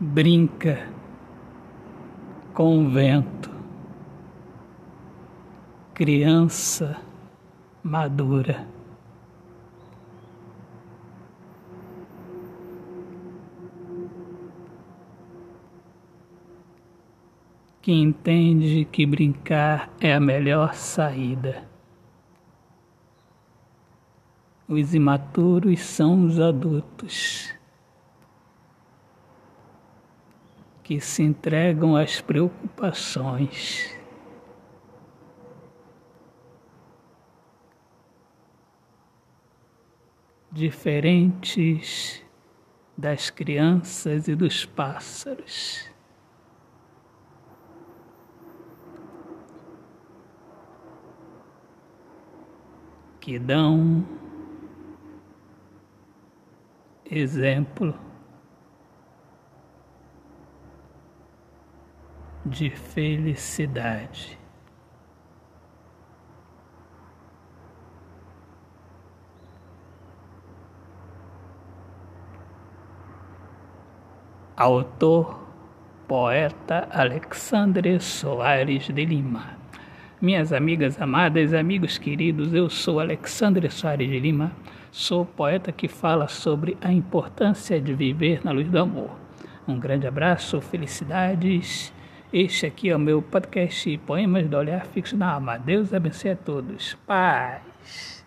brinca com vento, criança madura. Que entende que brincar é a melhor saída. Os imaturos são os adultos que se entregam às preocupações. Diferentes das crianças e dos pássaros. Que dão exemplo de felicidade. Autor, poeta Alexandre Soares de Lima. Minhas amigas amadas, amigos queridos, eu sou Alexandre Soares de Lima, sou poeta que fala sobre a importância de viver na luz do amor. Um grande abraço, felicidades este aqui é o meu podcast Poemas do Olhar Fixo na Alma. Deus abençoe a todos. Paz.